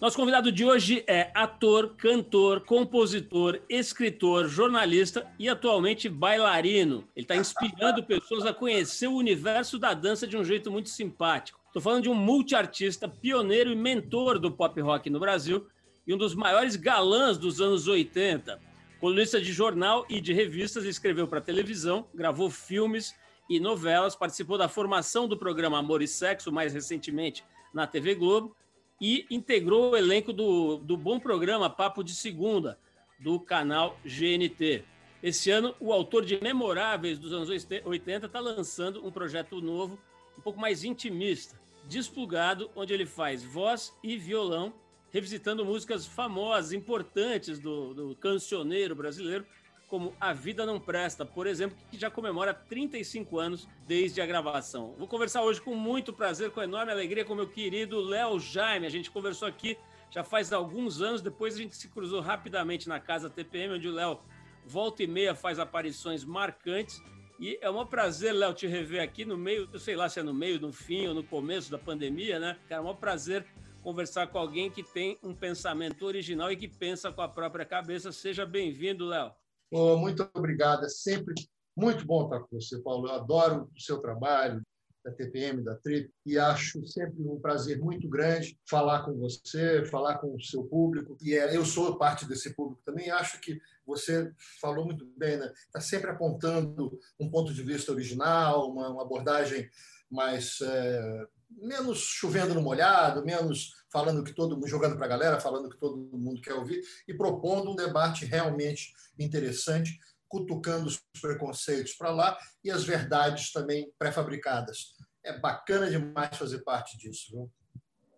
Nosso convidado de hoje é ator, cantor, compositor, escritor, jornalista e atualmente bailarino. Ele está inspirando pessoas a conhecer o universo da dança de um jeito muito simpático. Estou falando de um multiartista, pioneiro e mentor do pop rock no Brasil e um dos maiores galãs dos anos 80. Colunista de jornal e de revistas, escreveu para televisão, gravou filmes e novelas, participou da formação do programa Amor e Sexo, mais recentemente na TV Globo, e integrou o elenco do, do bom programa Papo de Segunda, do canal GNT. Esse ano, o autor de Memoráveis dos anos 80 está lançando um projeto novo, um pouco mais intimista, Desplugado, onde ele faz voz e violão, revisitando músicas famosas, importantes do, do cancioneiro brasileiro, como A Vida Não Presta, por exemplo, que já comemora 35 anos desde a gravação. Vou conversar hoje com muito prazer, com enorme alegria, com meu querido Léo Jaime. A gente conversou aqui já faz alguns anos, depois a gente se cruzou rapidamente na casa TPM, onde o Léo volta e meia faz aparições marcantes. E é um prazer, Léo, te rever aqui no meio, eu sei lá se é no meio, no fim ou no começo da pandemia, né? Cara, é um prazer conversar com alguém que tem um pensamento original e que pensa com a própria cabeça. Seja bem-vindo, Léo. Oh, muito obrigado. É sempre muito bom estar com você, Paulo. Eu adoro o seu trabalho, da TPM, da TRIP, e acho sempre um prazer muito grande falar com você, falar com o seu público. E é, eu sou parte desse público também. Acho que você falou muito bem, né? Está sempre apontando um ponto de vista original, uma, uma abordagem mais é, menos chovendo no molhado, menos falando que todo mundo, jogando para a galera, falando que todo mundo quer ouvir, e propondo um debate realmente interessante, cutucando os preconceitos para lá e as verdades também pré-fabricadas. É bacana demais fazer parte disso. Viu?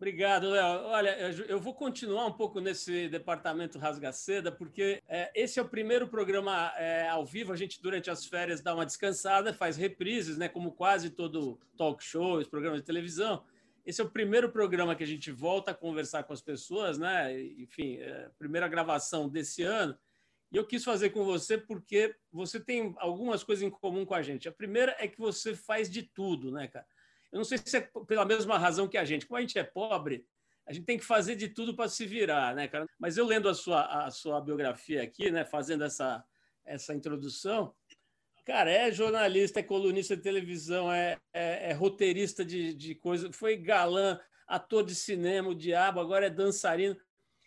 Obrigado, Léo. Olha, eu vou continuar um pouco nesse departamento Rasga-Seda, porque é, esse é o primeiro programa é, ao vivo. A gente, durante as férias, dá uma descansada, faz reprises, né, como quase todo talk show, programa de televisão. Esse é o primeiro programa que a gente volta a conversar com as pessoas, né? Enfim, é, primeira gravação desse ano. E eu quis fazer com você porque você tem algumas coisas em comum com a gente. A primeira é que você faz de tudo, né, cara? Eu não sei se é pela mesma razão que a gente. Como a gente é pobre, a gente tem que fazer de tudo para se virar, né, cara? Mas eu lendo a sua, a sua biografia aqui, né, fazendo essa, essa introdução, cara, é jornalista, é colunista de televisão, é, é, é roteirista de, de coisa, foi galã, ator de cinema, o diabo, agora é dançarino.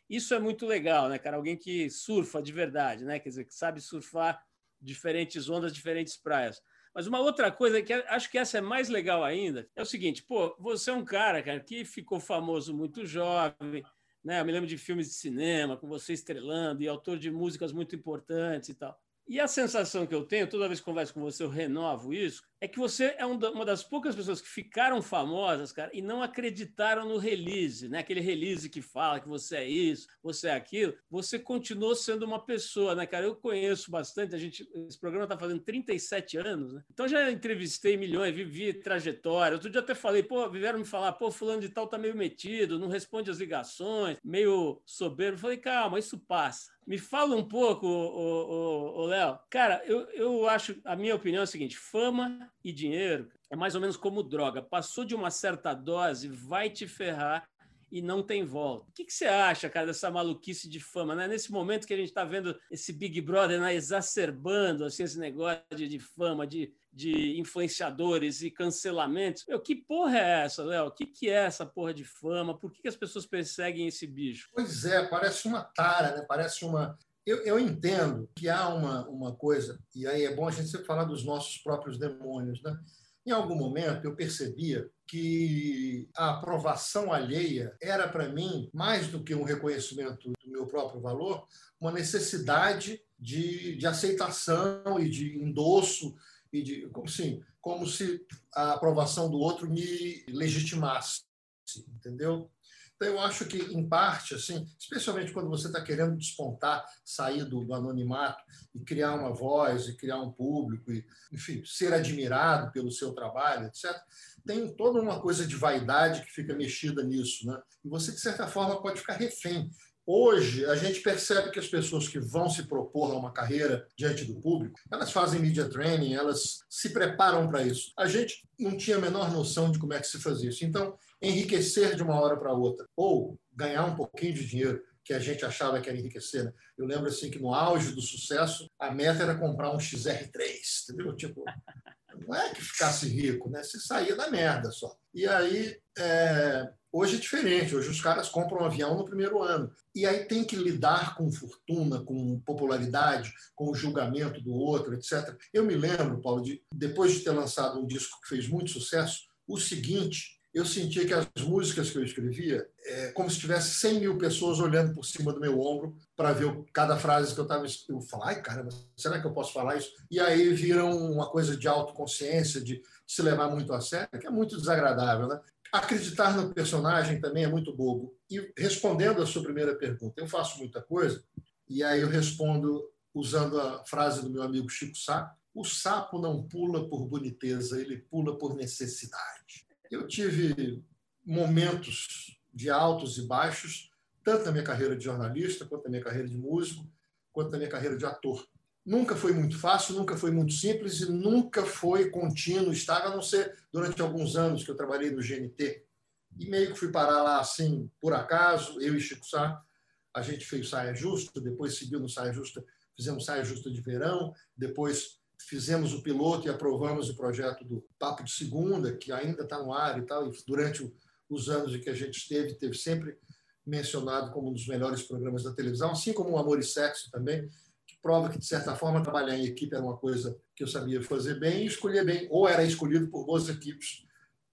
Isso é muito legal, né, cara? Alguém que surfa de verdade, né? Quer dizer, que sabe surfar diferentes ondas, diferentes praias. Mas uma outra coisa que acho que essa é mais legal ainda é o seguinte: pô, você é um cara, cara, que ficou famoso muito jovem, né? Eu me lembro de filmes de cinema com você estrelando e autor de músicas muito importantes e tal. E a sensação que eu tenho, toda vez que converso com você, eu renovo isso, é que você é uma das poucas pessoas que ficaram famosas, cara, e não acreditaram no release, né? Aquele release que fala que você é isso, você é aquilo. Você continuou sendo uma pessoa, né, cara? Eu conheço bastante, a gente, esse programa está fazendo 37 anos, né? Então já entrevistei milhões, vivi trajetória. Outro dia até falei, pô, vieram me falar, pô, fulano de tal tá meio metido, não responde as ligações, meio soberbo. Falei, calma, isso passa. Me fala um pouco, o Léo. Cara, eu, eu acho, a minha opinião é a seguinte: fama e dinheiro é mais ou menos como droga. Passou de uma certa dose, vai te ferrar e não tem volta. O que, que, você acha, cara, dessa maluquice de fama, né? Nesse momento que a gente está vendo esse Big Brother né, exacerbando assim, esse negócio de, de fama, de, de influenciadores e cancelamentos. Meu, que porra é essa, Léo? O que, que é essa porra de fama? Por que, que as pessoas perseguem esse bicho? Pois é, parece uma tara, né? Parece uma. Eu, eu entendo que há uma, uma coisa, e aí é bom a gente sempre falar dos nossos próprios demônios, né? Em algum momento eu percebia que a aprovação alheia era para mim, mais do que um reconhecimento do meu próprio valor, uma necessidade de, de aceitação e de endosso e de, como, assim, como se a aprovação do outro me legitimasse, entendeu? Então, eu acho que, em parte, assim, especialmente quando você está querendo despontar, sair do, do, anonimato e criar uma voz, e criar um público, e, enfim, ser admirado pelo seu trabalho, etc., tem toda uma coisa de vaidade que fica mexida nisso. Né? E você, de certa forma, pode ficar refém Hoje, a gente percebe que as pessoas que vão se propor a uma carreira diante do público, elas fazem media training, elas se preparam para isso. A gente não tinha a menor noção de como é que se fazia isso. Então, enriquecer de uma hora para outra, ou ganhar um pouquinho de dinheiro, que a gente achava que era enriquecer. Né? Eu lembro assim que no auge do sucesso, a meta era comprar um XR3, entendeu? Tipo, não é que ficasse rico, né? Você saía da merda só. E aí, é... hoje é diferente. Hoje os caras compram um avião no primeiro ano. E aí tem que lidar com fortuna, com popularidade, com o julgamento do outro, etc. Eu me lembro, Paulo, de depois de ter lançado um disco que fez muito sucesso, o seguinte eu sentia que as músicas que eu escrevia, é como se tivesse 100 mil pessoas olhando por cima do meu ombro para ver cada frase que eu estava eu falar, ai caramba, será que eu posso falar isso? E aí viram uma coisa de autoconsciência, de se levar muito a sério, que é muito desagradável, né? Acreditar no personagem também é muito bobo. E respondendo a sua primeira pergunta, eu faço muita coisa, e aí eu respondo usando a frase do meu amigo Chico Sá: o sapo não pula por boniteza, ele pula por necessidade. Eu tive momentos de altos e baixos, tanto na minha carreira de jornalista, quanto na minha carreira de músico, quanto na minha carreira de ator. Nunca foi muito fácil, nunca foi muito simples e nunca foi contínuo, estável, a não ser durante alguns anos que eu trabalhei no GNT. E meio que fui parar lá assim, por acaso, eu e Chico Sá. A gente fez Saia Justa, depois seguiu no Saia Justa, fizemos Saia Justa de Verão, depois fizemos o piloto e aprovamos o projeto do Papo de Segunda, que ainda está no ar e tal, e durante os anos em que a gente esteve, teve sempre mencionado como um dos melhores programas da televisão, assim como o Amor e Sexo também, que prova que, de certa forma, trabalhar em equipe era uma coisa que eu sabia fazer bem e escolher bem, ou era escolhido por boas equipes,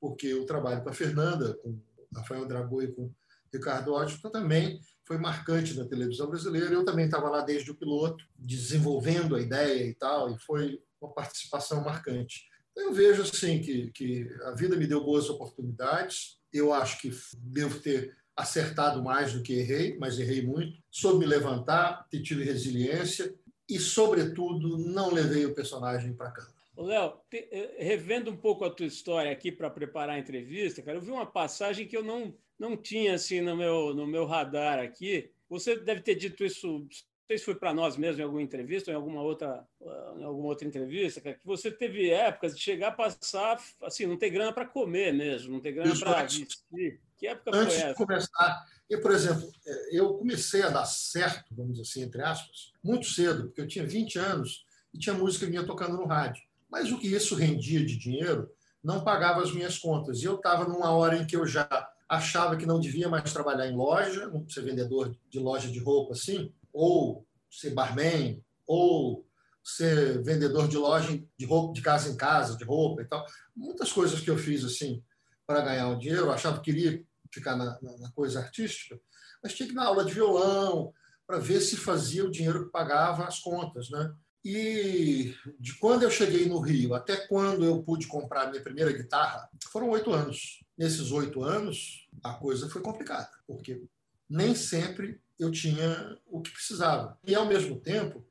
porque eu trabalho com a Fernanda, com Rafael Dragô e com Ricardo Ótimo, também foi marcante na televisão brasileira. Eu também estava lá desde o piloto, desenvolvendo a ideia e tal, e foi uma participação marcante. Eu vejo assim que, que a vida me deu boas oportunidades. Eu acho que devo ter acertado mais do que errei, mas errei muito. Soube me levantar, tive resiliência e, sobretudo, não levei o personagem para cá. Léo, eh, revendo um pouco a tua história aqui para preparar a entrevista, cara, eu vi uma passagem que eu não não tinha assim no meu, no meu radar aqui. Você deve ter dito isso, não sei se foi para nós mesmo em alguma entrevista ou em alguma outra, ah, em alguma outra entrevista, que você teve épocas de chegar a passar, assim, não ter grana para comer mesmo, não ter grana para vestir. Que época antes foi essa? de começar, eu, por exemplo, é, eu comecei a dar certo, vamos dizer assim, entre aspas, muito cedo, porque eu tinha 20 anos e tinha música minha tocando no rádio. Mas o que isso rendia de dinheiro não pagava as minhas contas. E eu estava numa hora em que eu já achava que não devia mais trabalhar em loja, ser vendedor de loja de roupa assim, ou ser barman, ou ser vendedor de loja de roupa de casa em casa, de roupa e tal. Muitas coisas que eu fiz assim para ganhar um dinheiro, eu achava que queria ficar na, na, na, coisa artística, mas tinha que ir na aula de violão para ver se fazia o dinheiro que pagava as contas, né? E de quando eu cheguei no Rio até quando eu pude comprar minha primeira guitarra, foram oito anos. Nesses oito anos, a coisa foi complicada, porque nem sempre eu tinha o que precisava. E, ao mesmo tempo,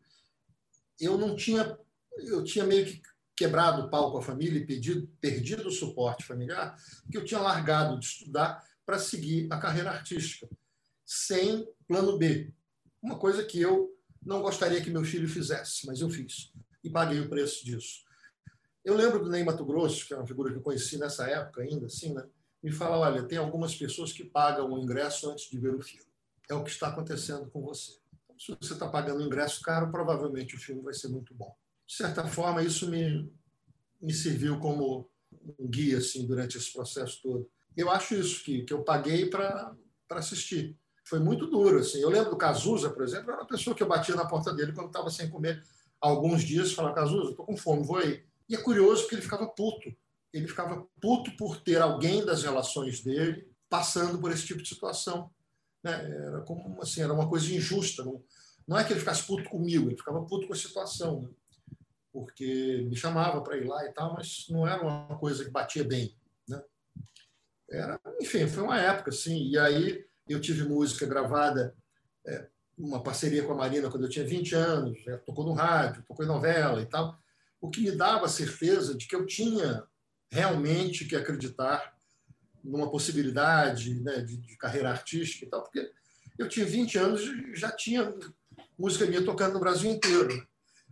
eu não tinha, eu tinha meio que quebrado o pau com a família e perdido, perdido o suporte familiar, que eu tinha largado de estudar para seguir a carreira artística, sem plano B. Uma coisa que eu não gostaria que meu filho fizesse, mas eu fiz e paguei o preço disso. Eu lembro do Ney Mato Grosso, que é uma figura que eu conheci nessa época ainda, assim, né? me fala, olha, tem algumas pessoas que pagam o ingresso antes de ver o filme. É o que está acontecendo com você. Então, se você está pagando o ingresso caro, provavelmente o filme vai ser muito bom. De certa forma, isso me, me serviu como um guia assim durante esse processo todo. Eu acho isso, que, que eu paguei para assistir. Foi muito duro. Assim. Eu lembro do Cazuza, por exemplo, era uma pessoa que eu batia na porta dele quando estava sem comer alguns dias, falava, Cazuza, estou com fome, vou aí. E é curioso porque ele ficava puto. Ele ficava puto por ter alguém das relações dele passando por esse tipo de situação. Né? Era como assim, era uma coisa injusta. Não, não é que ele ficasse puto comigo, ele ficava puto com a situação. Né? Porque me chamava para ir lá e tal, mas não era uma coisa que batia bem. Né? Era, enfim, foi uma época, assim. E aí eu tive música gravada, é, uma parceria com a Marina quando eu tinha 20 anos, já tocou no rádio, tocou em novela e tal, o que me dava a certeza de que eu tinha realmente que acreditar numa possibilidade né, de, de, carreira artística e tal, porque eu tinha 20 anos e já tinha música minha tocando no Brasil inteiro.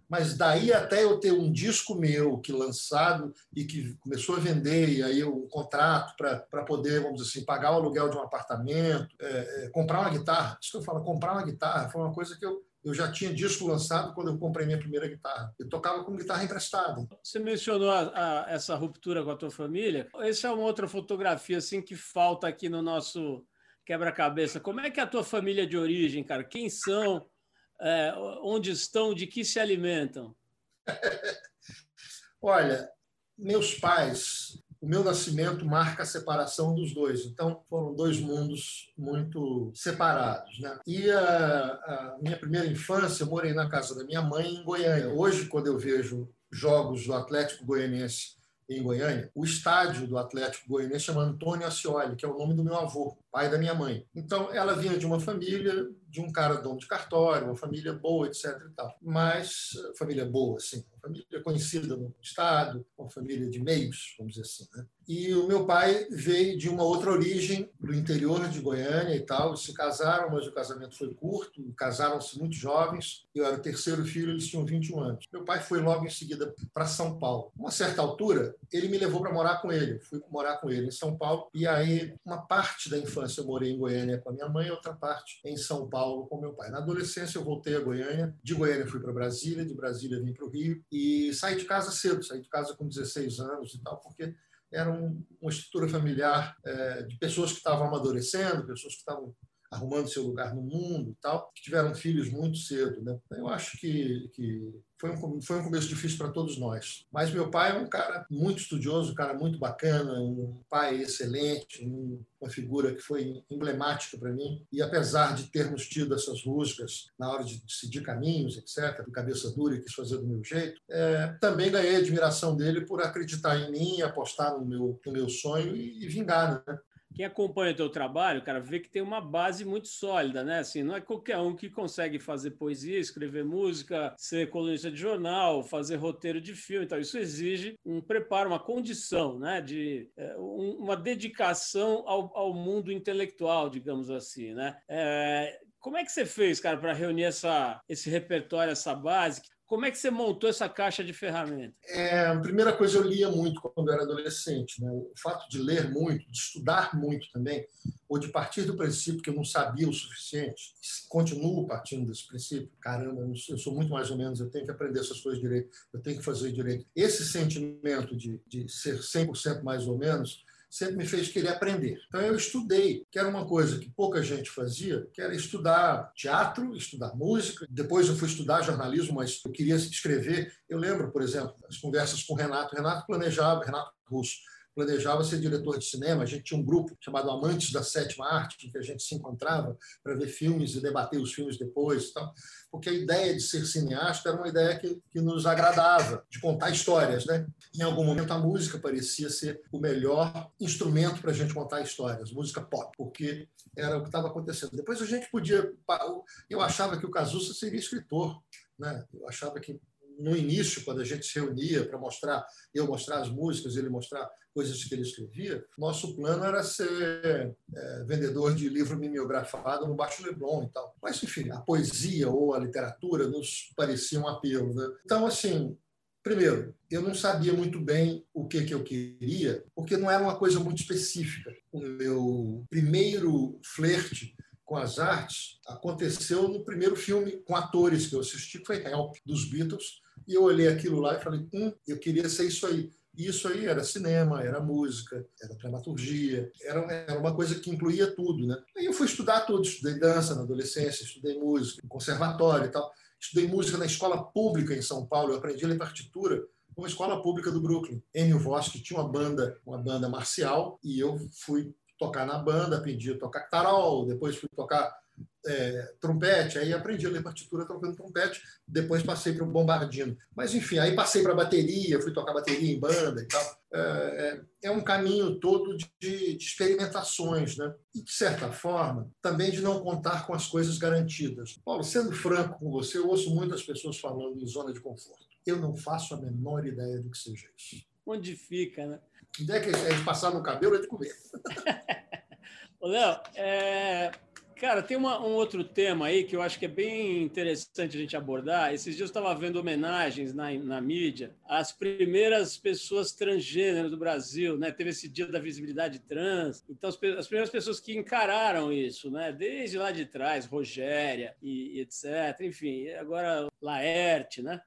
Mas daí até eu ter um disco meu que lançado e que começou a vender, e aí um contrato para poder, vamos dizer assim, pagar o aluguel de um apartamento, é, é, comprar uma guitarra. Isso que eu falo, comprar uma guitarra foi uma coisa que eu, eu já tinha disco lançado quando eu comprei minha primeira guitarra. Eu tocava com guitarra emprestada. Você mencionou a, a, essa ruptura com a tua família. Essa é uma outra fotografia assim que falta aqui no nosso quebra-cabeça. Como é que é a tua família de origem, cara? Quem são? É, onde estão, de que se alimentam? Olha, meus pais, o meu nascimento marca a separação dos dois. Então, foram dois mundos muito separados. Né? E a, a, minha primeira infância, eu morei na casa da minha mãe em Goiânia. Hoje, quando eu vejo jogos do Atlético Goianiense em Goiânia, o estádio do Atlético Goianiense chama Antônio Ascioli, que é o nome do meu avô, pai da minha mãe. Então, ela vinha de uma família de um cara dono de cartório, uma família boa, etc. E tal. Mas, família boa, uma família conhecida no Estado, uma família de meios, vamos dizer assim. Né? E o meu pai veio de uma outra origem, do interior de Goiânia e tal. Se casaram, mas o casamento foi curto, casaram-se muito jovens. Eu era o terceiro filho, eles tinham 21 anos. Meu pai foi logo em seguida para São Paulo. Uma certa altura, ele me levou para morar com ele. fui morar com ele em São Paulo. E aí, uma parte da infância eu morei em Goiânia com a minha mãe, outra parte em São Paulo com meu pai. Na adolescência, eu voltei a Goiânia. De Goiânia, fui para Brasília. De Brasília, vim para o Rio. E saí de casa cedo, saí de casa com 16 anos e tal, porque era um, uma estrutura familiar é, de pessoas que estavam amadurecendo, pessoas que estavam arrumando seu lugar no mundo tal, que tiveram filhos muito cedo. Né? Eu acho que, que foi, um, foi um começo difícil para todos nós. Mas meu pai é um cara muito estudioso, um cara muito bacana, um pai excelente, um, uma figura que foi emblemática para mim. E apesar de termos tido essas rusgas na hora de decidir caminhos, etc., de cabeça dura e quis fazer do meu jeito, é, também ganhei admiração dele por acreditar em mim, apostar no meu, no meu sonho e, e vingar. Né? Quem acompanha o teu trabalho, cara, vê que tem uma base muito sólida, né? Assim, não é qualquer um que consegue fazer poesia, escrever música, ser colunista de jornal, fazer roteiro de filme. Então, isso exige um preparo, uma condição, né? De é, um, uma dedicação ao, ao, mundo intelectual, digamos assim, né? É, como é que você fez, cara, para reunir essa, esse repertório, essa base? Como é que você montou essa caixa de ferramentas? É, a primeira coisa, eu lia muito quando eu era adolescente. Né? O fato de ler muito, de estudar muito também, ou de partir do princípio que eu não sabia o suficiente, continuo partindo desse princípio, caramba, eu sou muito mais ou menos, eu tenho que aprender essas coisas direito, eu tenho que fazer direito. Esse sentimento de, de ser 100% mais ou menos sempre me fez querer aprender. Então eu estudei, que era uma coisa que pouca gente fazia, que era estudar teatro, estudar música. Depois eu fui estudar jornalismo, mas eu queria escrever. Eu lembro, por exemplo, as conversas com o Renato. Renato planejava, Renato Russo, planejava ser diretor de cinema. A gente tinha um grupo chamado Amantes da Sétima Arte, em que a gente se encontrava para ver filmes e debater os filmes depois. Tal. Porque a ideia de ser cineasta era uma ideia que, que nos agradava, de contar histórias. Né? Em algum momento, a música parecia ser o melhor instrumento para a gente contar histórias, música pop, porque era o que estava acontecendo. Depois a gente podia. Eu achava que o Cazuza seria escritor. Né? Eu achava que no início, quando a gente se reunia para mostrar, eu mostrar as músicas, ele mostrar coisas que ele escrevia, nosso plano era ser é, vendedor de livro mimeografado no Baixo Leblon e tal. Mas, enfim, a poesia ou a literatura nos parecia um apelo. Né? Então, assim, Primeiro, eu não sabia muito bem o que, que eu queria, porque não era uma coisa muito específica. O meu primeiro flerte com as artes aconteceu no primeiro filme com atores que eu assisti, que foi Help, dos Beatles, e eu olhei aquilo lá e falei, hum, eu queria ser isso aí. E isso aí era cinema, era música, era dramaturgia, era, era uma coisa que incluía tudo. Né? Aí eu fui estudar tudo, estudei dança na adolescência, estudei música, conservatório e tal. Estudei música na escola pública em São Paulo, eu aprendi a ler partitura numa escola pública do Brooklyn. Enio que tinha uma banda, uma banda marcial, e eu fui tocar na banda, aprendi a tocar tarol, depois fui tocar é, trompete, aí aprendi a ler partitura tocando trompete, depois passei para o bombardino. Mas, enfim, aí passei para bateria, fui tocar bateria em banda e tal. É, é, é um caminho todo de, de, experimentações, né? E, de certa forma, também de não contar com as coisas garantidas. Paulo, sendo franco com você, eu ouço muitas pessoas falando em zona de conforto. Eu não faço a menor ideia do que seja isso. Onde fica, né? A ideia que é de passar no cabelo é de comer. Léo, é, Cara, tem uma, um outro tema aí que eu acho que é bem interessante a gente abordar. Esses dias eu estava vendo homenagens na, na mídia às primeiras pessoas transgênero do Brasil, né? Teve esse dia da visibilidade trans. Então, as, as primeiras pessoas que encararam isso, né? Desde lá de trás, Rogéria e, e etc. Enfim, agora Laerte, né?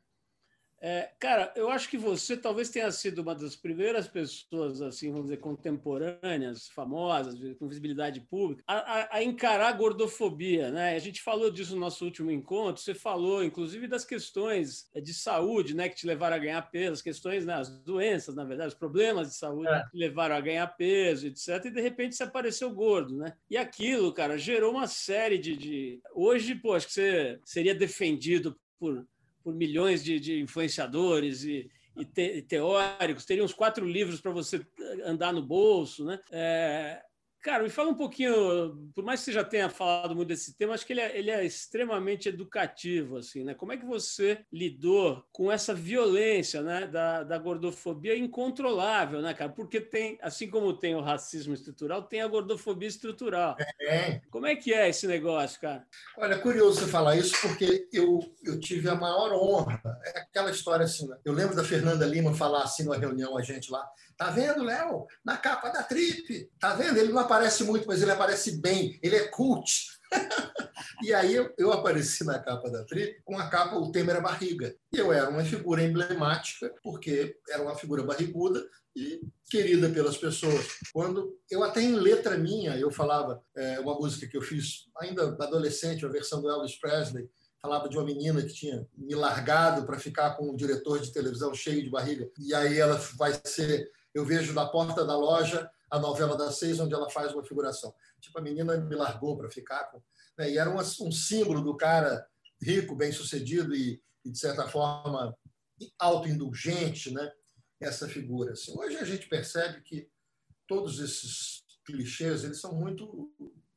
É, cara, eu acho que você talvez tenha sido uma das primeiras pessoas, assim, vamos dizer, contemporâneas, famosas, com visibilidade pública, a, a, a, encarar a gordofobia, né? A gente falou disso no nosso último encontro, você falou, inclusive, das questões é, de saúde, né, que te levaram a ganhar peso, as questões, né, as doenças, na verdade, os problemas de saúde é. que te levaram a ganhar peso, etc. E, de repente, você apareceu gordo, né? E aquilo, cara, gerou uma série de... de... Hoje, pô, acho que você seria defendido por por milhões de, de influenciadores e, e, te, e, teóricos, teria uns quatro livros para você andar no bolso, né? É, Cara, me fala um pouquinho, por mais que você já tenha falado muito desse tema, acho que ele é, ele é, extremamente educativo, assim, né? Como é que você lidou com essa violência, né, da, da gordofobia incontrolável, né, cara? Porque tem, assim como tem o racismo estrutural, tem a gordofobia estrutural. É. Como é que é esse negócio, cara? Olha, curioso você falar isso, porque eu, eu tive a maior honra. É aquela história assim, né? Eu lembro da Fernanda Lima falar assim numa reunião, a gente lá, Tá vendo, Léo? Na capa da Trip. Tá vendo? Ele não aparece muito, mas ele aparece bem. Ele é cult. e aí eu, eu, apareci na capa da Trip com a capa, o tema era barriga. E eu era uma figura emblemática, porque era uma figura barriguda e querida pelas pessoas. Quando eu até em letra minha, eu falava é, uma música que eu fiz ainda adolescente, a versão do Elvis Presley, falava de uma menina que tinha me largado para ficar com um diretor de televisão cheio de barriga. E aí ela vai ser eu vejo na porta da loja a novela das seis, onde ela faz uma figuração. Tipo, a menina me largou para ficar com. Né? E era um, um, símbolo do cara rico, bem-sucedido e, e, de certa forma, autoindulgente, né? essa figura. Assim, hoje a gente percebe que todos esses clichês eles são muito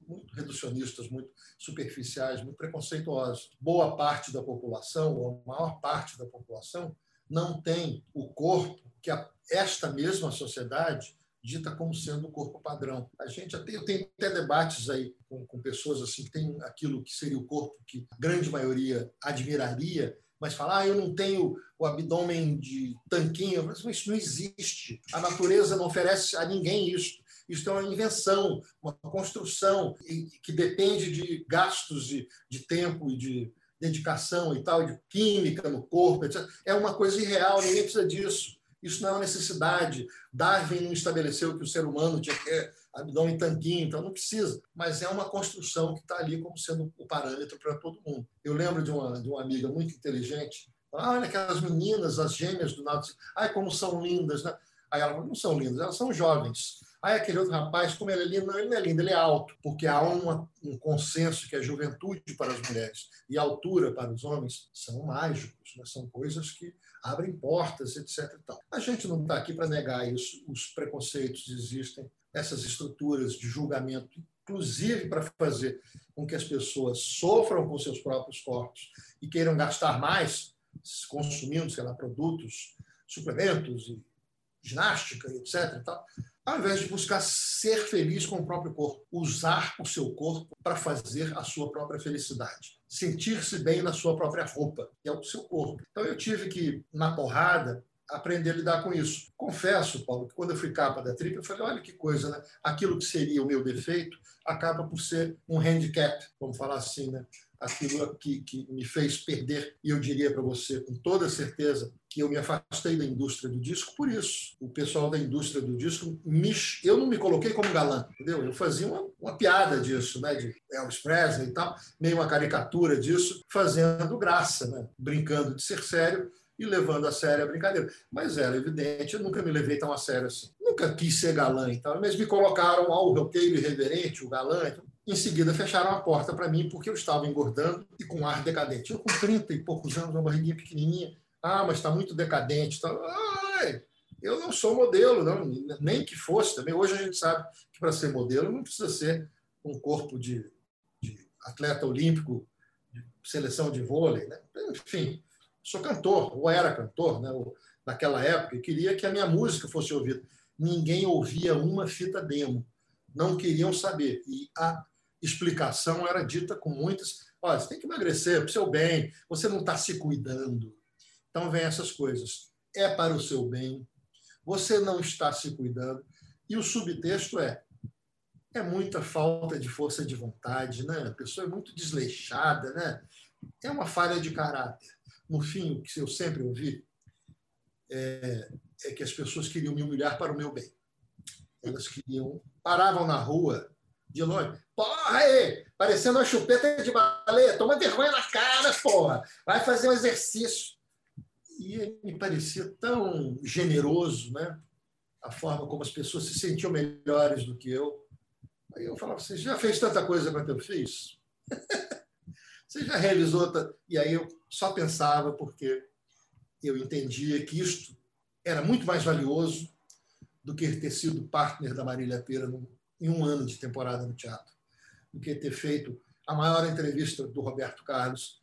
muito reducionistas, muito superficiais, muito preconceituosos. Boa parte da população, ou a maior parte da população, não tem o corpo que a, esta mesma sociedade dita como sendo o corpo padrão. A gente até, tenho até debates aí com, com pessoas assim que têm aquilo que seria o corpo que a grande maioria admiraria, mas falar, ah, eu não tenho o abdômen de tanquinho, mas isso não existe. A natureza não oferece a ninguém isso. Isso é uma invenção, uma construção que depende de gastos de, de tempo e de dedicação e tal, de química no corpo, etc. É uma coisa irreal, ninguém precisa disso. Isso não é uma necessidade. Darwin não estabeleceu que o ser humano tinha que ter abdômen tanquinho, então não precisa. Mas é uma construção que está ali como sendo o parâmetro para todo mundo. Eu lembro de uma, de uma amiga muito inteligente. Ah, olha aquelas meninas, as gêmeas do nada. Ai, como são lindas, né? Aí ela falou, não são lindas, elas são jovens. Aí aquele outro rapaz, como ele é lindo, não, ele não é lindo, ele é alto, porque há uma, um consenso que a juventude para as mulheres e a altura para os homens são mágicos, né? são coisas que abrem portas, etc. A gente não está aqui para negar isso, os preconceitos existem, essas estruturas de julgamento, inclusive para fazer com que as pessoas sofram com seus próprios corpos e queiram gastar mais, consumindo, sei lá, produtos, suplementos e ginástica, etc. ao invés de buscar ser feliz com o próprio corpo, usar o seu corpo para fazer a sua própria felicidade sentir-se bem na sua própria roupa, que é o seu corpo. Então eu tive que, na porrada, aprender a lidar com isso. Confesso, Paulo, que quando eu fui capa da Trip, eu falei, olha que coisa, né? Aquilo que seria o meu defeito acaba por ser um handicap, vamos falar assim, né? Aquilo que, que me fez perder, e eu diria para você com toda certeza que eu me afastei da indústria do disco por isso. O pessoal da indústria do disco, me, eu não me coloquei como galã, entendeu? Eu fazia uma, uma piada disso, né? De Elvis Presley e tal, meio uma caricatura disso, fazendo graça, né? Brincando de ser sério, e levando a sério a brincadeira. Mas era evidente, eu nunca me levei tão a sério assim. Nunca quis ser galã e tal, mas me colocaram ao roqueiro irreverente, o galã. Então, em seguida, fecharam a porta para mim porque eu estava engordando e com ar decadente. Eu, com 30 e poucos anos, uma barriguinha pequenininha. Ah, mas está muito decadente. Tá... Ai, eu não sou modelo, não, nem que fosse também. Hoje a gente sabe que para ser modelo não precisa ser um corpo de, de atleta olímpico, de seleção de vôlei. Né? Enfim, sou cantor, ou era cantor né? naquela época, e queria que a minha música fosse ouvida. Ninguém ouvia uma fita demo, não queriam saber. E a explicação era dita com muitas: olha, você tem que emagrecer para o seu bem, você não está se cuidando. Então, vem essas coisas. É para o seu bem, você não está se cuidando. E o subtexto é: é muita falta de força de vontade, né? a pessoa é muito desleixada, né? é uma falha de caráter. No fim, o que eu sempre ouvi é, é que as pessoas queriam me humilhar para o meu bem. Elas queriam, paravam na rua de longe. Porra, aí, parecendo uma chupeta de baleia, toma vergonha na cara, porra. Vai fazer um exercício. E me parecia tão generoso, né? A forma como as pessoas se sentiam melhores do que eu. Aí eu falava, você já fez tanta coisa quanto eu fiz? você já realizou? E aí eu só pensava porque eu entendia que isto era muito mais valioso do que ter sido partner da Marília Pera em um ano de temporada no teatro, do que ter feito a maior entrevista do Roberto Carlos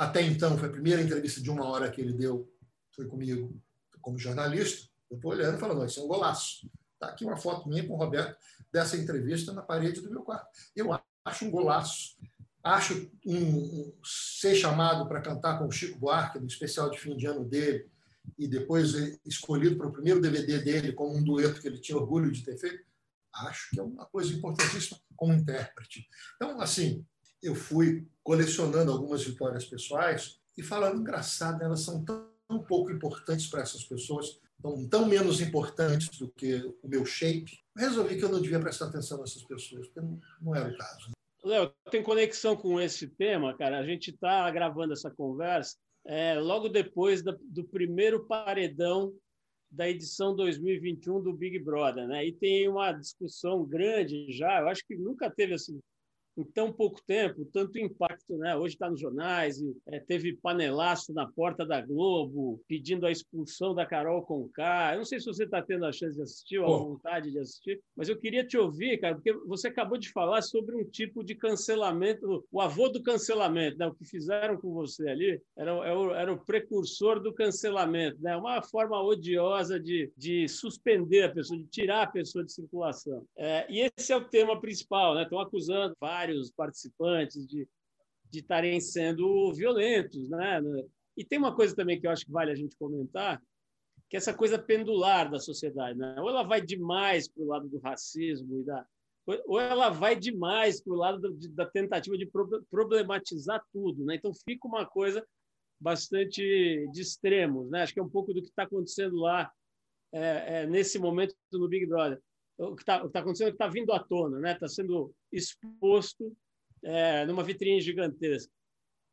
até então, foi a primeira entrevista de uma hora que ele deu, foi comigo, como jornalista. Eu estou olhando e falando, isso é um golaço. Está aqui uma foto minha com o Roberto dessa entrevista na parede do meu quarto. Eu acho um golaço. Acho um, um ser chamado para cantar com o Chico Buarque no especial de fim de ano dele e depois escolhido para o primeiro DVD dele como um dueto que ele tinha orgulho de ter feito. Acho que é uma coisa importantíssima como intérprete. Então, assim, eu fui colecionando algumas vitórias pessoais e falando, engraçado, elas são tão, tão pouco importantes para essas pessoas, tão, tão menos importantes do que o meu shape. Resolvi que eu não devia prestar atenção nessas pessoas, porque não, não era o caso. Né? Léo, tem conexão com esse tema, cara. A gente está gravando essa conversa é, logo depois da, do primeiro paredão da edição 2021 do Big Brother, né? E tem uma discussão grande já. Eu acho que nunca teve assim em tão pouco tempo, tanto impacto, né? Hoje está nos jornais, é, teve panelaço na porta da Globo pedindo a expulsão da Carol Conká. Eu não sei se você está tendo a chance de assistir ou a vontade de assistir, mas eu queria te ouvir, cara, porque você acabou de falar sobre um tipo de cancelamento, o avô do cancelamento, né? O que fizeram com você ali era, era, o, era o precursor do cancelamento, né? Uma forma odiosa de, de suspender a pessoa, de tirar a pessoa de circulação. É, e esse é o tema principal, né? Estão acusando vários participantes de estarem sendo violentos, né? E tem uma coisa também que eu acho que vale a gente comentar, que é essa coisa pendular da sociedade, né? Ou ela vai demais para o lado do racismo e da ou ela vai demais para o lado da tentativa de problematizar tudo, né? Então fica uma coisa bastante de extremos, né? Acho que é um pouco do que está acontecendo lá é, é, nesse momento no Big Brother o que está tá acontecendo é que está vindo à tona, né? Está sendo exposto é, numa vitrine gigantesca.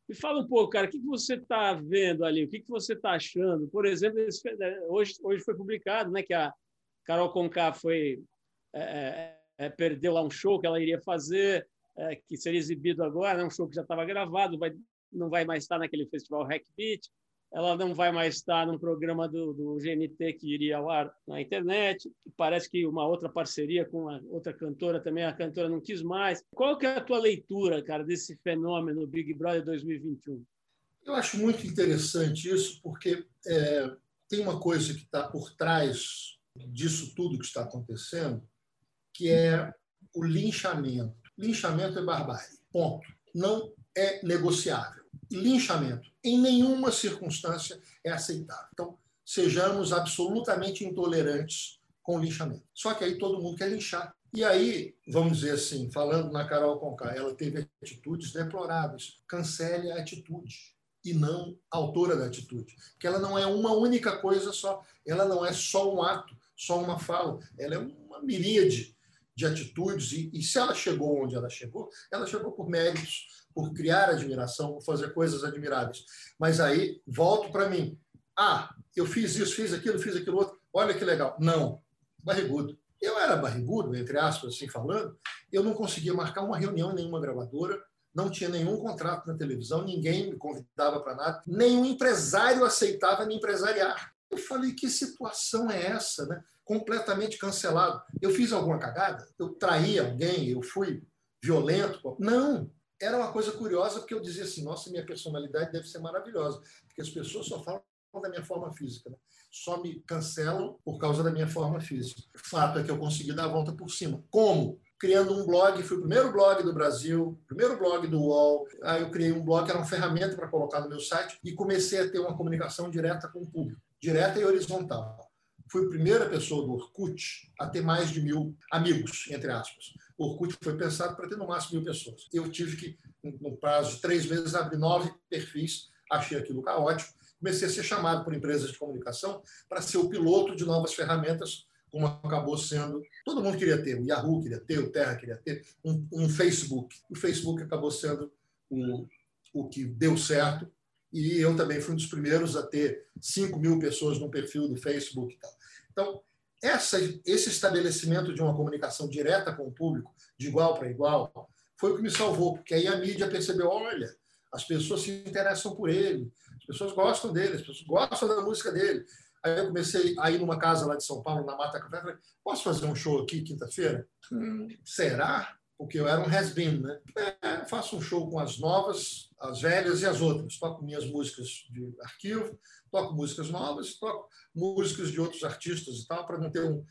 Me fala um pouco, cara, o que, que você está vendo ali? O que, que você está achando? Por exemplo, esse, é, hoje, hoje foi publicado, né, que a Carol Conká foi é, é, é, perdeu lá um show que ela iria fazer, é, que seria exibido agora, né, um show que já estava gravado, vai, não vai mais estar naquele festival Hack Beat ela não vai mais estar num programa do, do GNT que iria ao ar na internet. Parece que uma outra parceria com a outra cantora também, a cantora não quis mais. Qual que é a tua leitura, cara, desse fenômeno Big Brother 2021? Eu acho muito interessante isso, porque é, tem uma coisa que está por trás disso tudo que está acontecendo, que é o linchamento. Linchamento é barbárie. Ponto. Não é negociável. Linchamento em nenhuma circunstância é aceitável. Então, sejamos absolutamente intolerantes com o linchamento. Só que aí todo mundo quer linchar. E aí, vamos dizer assim, falando na Carol Conká, ela teve atitudes deploráveis. Cancele a atitude e não a autora da atitude. Porque ela não é uma única coisa só. Ela não é só um ato, só uma fala. Ela é uma miríade de atitudes. E, e se ela chegou onde ela chegou, ela chegou por méritos por criar admiração, por fazer coisas admiráveis. Mas aí, volto para mim, Ah, eu fiz isso, fiz aquilo, fiz aquilo outro. Olha que legal. Não, barrigudo. Eu era barrigudo, entre aspas, assim falando. Eu não conseguia marcar uma reunião em nenhuma gravadora, não tinha nenhum contrato na televisão, ninguém me convidava para nada, nenhum empresário aceitava me empresariar. Eu falei, que situação é essa, né? Completamente cancelado. Eu fiz alguma cagada? Eu traí alguém? Eu fui violento? Não. Era uma coisa curiosa, porque eu dizia assim: nossa, minha personalidade deve ser maravilhosa, porque as pessoas só falam da minha forma física. Né? Só me cancelam por causa da minha forma física. Fato é que eu consegui dar a volta por cima. Como? Criando um blog, fui o primeiro blog do Brasil, primeiro blog do UOL. Aí eu criei um blog, era uma ferramenta para colocar no meu site e comecei a ter uma comunicação direta com o público, direta e horizontal. Fui a primeira pessoa do Orkut a ter mais de mil amigos, entre aspas. O Orkut foi pensado para ter no máximo mil pessoas. Eu tive que, no prazo de três meses, abrir nove perfis, achei aquilo caótico comecei a ser chamado por empresas de comunicação para ser o piloto de novas ferramentas, como acabou sendo. Todo mundo queria ter, o Yahoo queria ter, o Terra queria ter, um, um Facebook. O Facebook acabou sendo o, o que deu certo, e eu também fui um dos primeiros a ter 5 mil pessoas no perfil do Facebook. E tal. Então, essa, esse estabelecimento de uma comunicação direta com o público, de igual para igual, foi o que me salvou, porque aí a mídia percebeu: olha, as pessoas se interessam por ele, pessoas gostam dele, as pessoas gostam da música dele. Aí eu comecei a ir numa casa lá de São Paulo, na Mata Café, falei, posso fazer um show aqui quinta-feira? Hum, será? Porque eu era um has-been, né? É, faço um show com as novas, as velhas e as outras. Toco minhas músicas de arquivo, toco músicas novas, toco músicas de outros artistas e tal, para não ter um,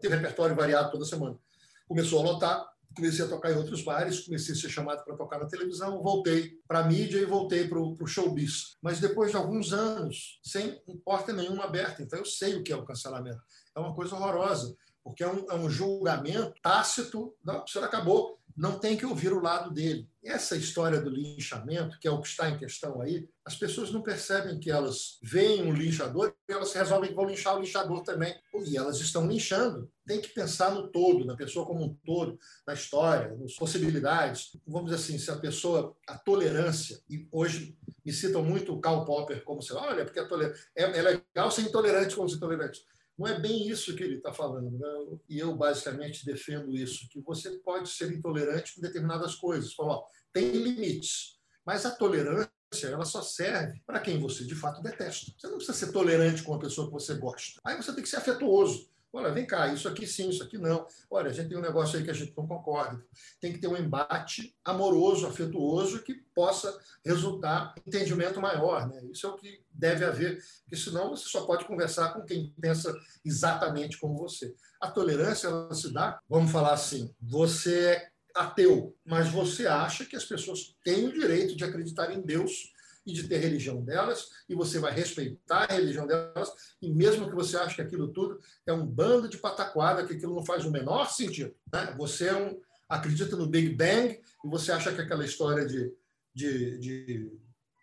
ter um repertório variado toda semana. Começou a lotar, comecei a tocar em outros bares, comecei a ser chamado para tocar na televisão, voltei para a mídia e voltei para o show-biz. Mas depois de alguns anos, sem porta nenhuma aberta, então eu sei o que é o cancelamento. É uma coisa horrorosa, porque é um, é um julgamento tácito, não, o senhor acabou, não tem que ouvir o lado dele. Essa história do linchamento, que é o que está em questão aí, as pessoas não percebem que elas veem um linchador e elas resolvem que vão linchar o linchador também. E elas estão linchando. Tem que pensar no todo, na pessoa como um todo, na história, nas possibilidades. Vamos dizer assim, se a pessoa, a tolerância, e hoje me citam muito o Karl Popper como se, olha, porque a tolerância, é, é legal ser intolerante como ser intolerante. Não é bem isso que ele está falando. Né? E eu, basicamente, defendo isso, que você pode ser intolerante com determinadas coisas. Fala, tem limites. Mas a tolerância ela só serve para quem você de fato detesta. Você não precisa ser tolerante com uma pessoa que você gosta. Aí você tem que ser afetuoso. Olha, vem cá, isso aqui sim, isso aqui não. Olha, a gente tem um negócio aí que a gente não concorda. Tem que ter um embate amoroso, afetuoso, que possa resultar em entendimento maior. Né? Isso é o que deve haver, porque senão você só pode conversar com quem pensa exatamente como você. A tolerância ela se dá, vamos falar assim, você é ateu, mas você acha que as pessoas têm o direito de acreditar em Deus e de ter religião delas, e você vai respeitar a religião delas, e mesmo que você ache que aquilo tudo é um bando de pataquada, que aquilo não faz o menor sentido. Né? Você é um, acredita no Big Bang e você acha que aquela história de, de, de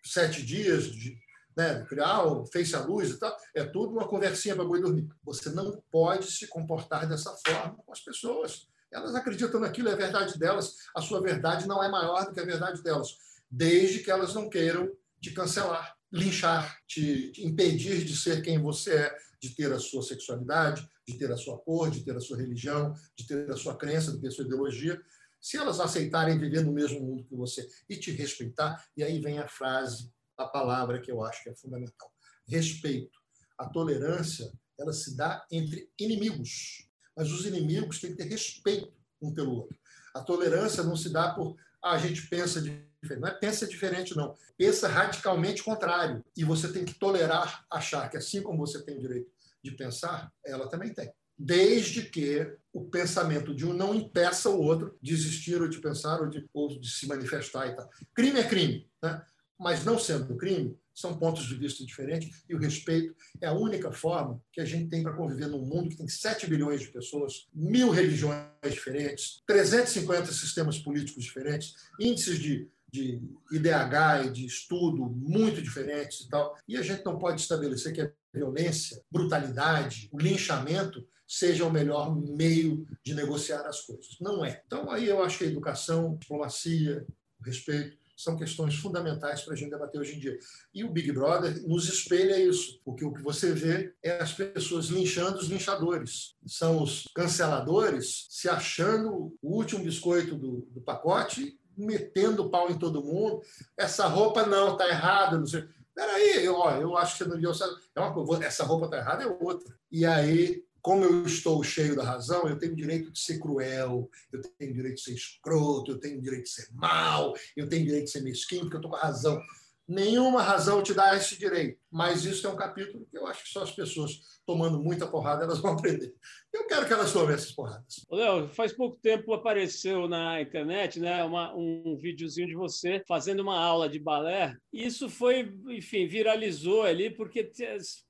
sete dias, de né, criar o face à luz e tal, é tudo uma conversinha para boi dormir. Você não pode se comportar dessa forma com as pessoas. Elas acreditam naquilo, é a verdade delas, a sua verdade não é maior do que a verdade delas, desde que elas não queiram te cancelar, linchar, te, te impedir de ser quem você é, de ter a sua sexualidade, de ter a sua cor, de ter a sua religião, de ter a sua crença, de ter a sua ideologia. Se elas aceitarem viver no mesmo mundo que você e te respeitar, e aí vem a frase, a palavra que eu acho que é fundamental: respeito. A tolerância, ela se dá entre inimigos, mas os inimigos têm que ter respeito um pelo outro. A tolerância não se dá por ah, a gente pensa diferente. Não é pensa diferente, não. Pensa radicalmente contrário. E você tem que tolerar achar que, assim como você tem o direito de pensar, ela também tem. Desde que o pensamento de um não impeça o outro de existir ou de pensar ou de, ou de se manifestar e tal. Crime é crime, né? mas não sendo crime, são pontos de vista diferentes e o respeito é a única forma que a gente tem para conviver num mundo que tem 7 bilhões de pessoas, mil religiões diferentes, 350 sistemas políticos diferentes, índices de, de IDH e de estudo muito diferentes e tal. E a gente não pode estabelecer que a violência, brutalidade, o linchamento seja o melhor meio de negociar as coisas. Não é. Então, aí eu acho que a educação, a diplomacia, o respeito são questões fundamentais para a gente debater hoje em dia. E o Big Brother nos espelha isso, porque o que você vê é as pessoas linchando os linchadores. São os canceladores se achando o último biscoito do, do pacote, metendo pau em todo mundo. Essa roupa não, está errada, não sei. Peraí, eu, ó, eu acho que você não viu. É uma coisa, essa roupa está errada, é outra. E aí como eu estou cheio da razão, eu tenho direito de ser cruel, eu tenho direito de ser escroto, eu tenho direito de ser mal, eu tenho direito de ser mesquinho, porque eu estou com a razão. Nenhuma razão te dá esse direito. Mas isso é um capítulo que eu acho que só as pessoas tomando muita porrada elas vão aprender. Eu quero que elas tomem essas porradas. Léo, faz pouco tempo apareceu na internet né, uma, um videozinho de você fazendo uma aula de balé. Isso foi, enfim, viralizou ali porque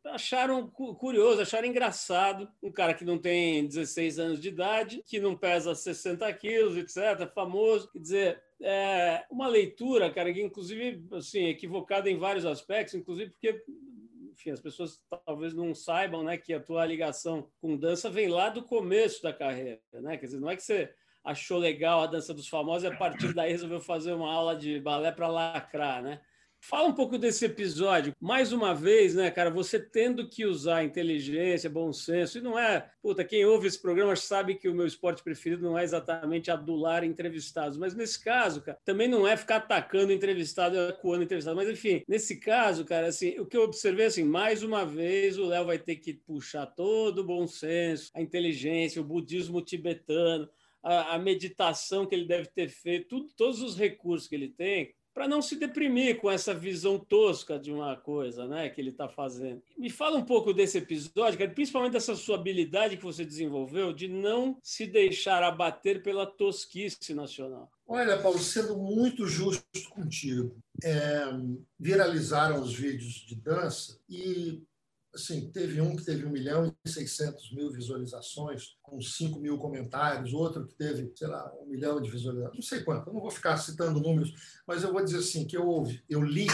acharam curioso, acharam engraçado. Um cara que não tem 16 anos de idade, que não pesa 60 quilos, etc., famoso. Quer dizer, é uma leitura, cara, que inclusive assim, equivocada em vários aspectos, inclusive porque enfim, as pessoas talvez não saibam, né, que a tua ligação com dança vem lá do começo da carreira, né? Quer dizer, não é que você achou legal a dança dos famosos e a partir daí resolveu fazer uma aula de balé para lacrar, né? Fala um pouco desse episódio. Mais uma vez, né, cara, você tendo que usar inteligência, bom senso, e não é. Puta, quem ouve esse programa sabe que o meu esporte preferido não é exatamente adular entrevistados, mas nesse caso, cara, também não é ficar atacando entrevistado, acuando entrevistado. Mas, enfim, nesse caso, cara, assim, o que eu observei, assim, mais uma vez o Léo vai ter que puxar todo o bom senso, a inteligência, o budismo tibetano, a, a meditação que ele deve ter feito, tudo, todos os recursos que ele tem para não se deprimir com essa visão tosca de uma coisa né, que ele está fazendo. Me fala um pouco desse episódio, cara, principalmente dessa sua habilidade que você desenvolveu de não se deixar abater pela tosquice nacional. Olha, Paulo, sendo muito justo contigo, é, viralizaram os vídeos de dança e assim, teve um que teve 1 milhão e 600 mil visualizações, com 5 mil comentários, outro que teve, sei lá, 1 milhão de visualizações, não sei quanto, eu não vou ficar citando números, mas eu vou dizer assim, que eu ouvi, eu li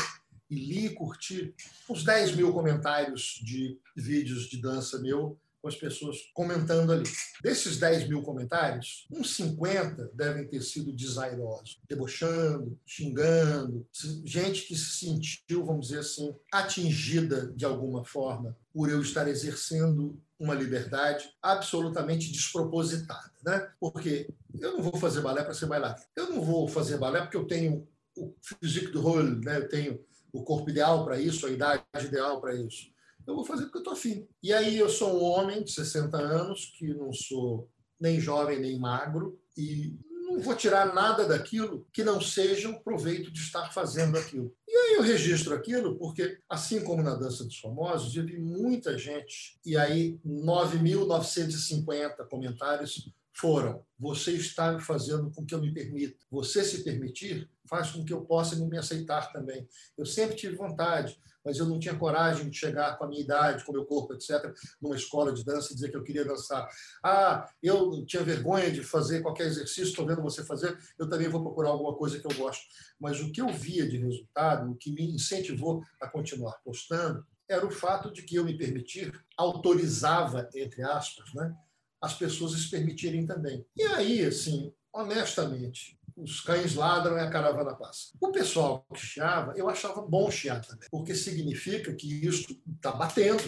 e li e curti uns 10 mil comentários de vídeos de dança meu, com as pessoas comentando ali. Desses 10 mil comentários, uns 50 devem ter sido desairosos, debochando, xingando, gente que se sentiu, vamos dizer assim, atingida de alguma forma por eu estar exercendo uma liberdade absolutamente despropositada, né? Porque eu não vou fazer balé para ser bailarino. Eu não vou fazer balé porque eu tenho o físico do rolo, né? Eu tenho o corpo ideal para isso, a idade ideal para isso eu vou fazer porque eu estou afim. E aí eu sou um homem de 60 anos, que não sou nem jovem nem magro, e não vou tirar nada daquilo que não seja o proveito de estar fazendo aquilo. E aí eu registro aquilo porque, assim como na Dança dos Famosos, eu vi muita gente, e aí 9.950 comentários foram: você está fazendo com que eu me permita. Você se permitir faz com que eu possa me aceitar também. Eu sempre tive vontade, mas eu não tinha coragem de chegar com a minha idade, com o meu corpo, etc., numa escola de dança e dizer que eu queria dançar. Ah, eu tinha vergonha de fazer qualquer exercício, estou vendo você fazer, eu também vou procurar alguma coisa que eu gosto. Mas o que eu via de resultado, o que me incentivou a continuar postando, era o fato de que eu me permitir autorizava, entre aspas, né, as pessoas se permitirem também. E aí, assim, honestamente, os cães ladram e a caravana passa. O pessoal que chiava, eu achava bom chiar também, porque significa que isso está batendo.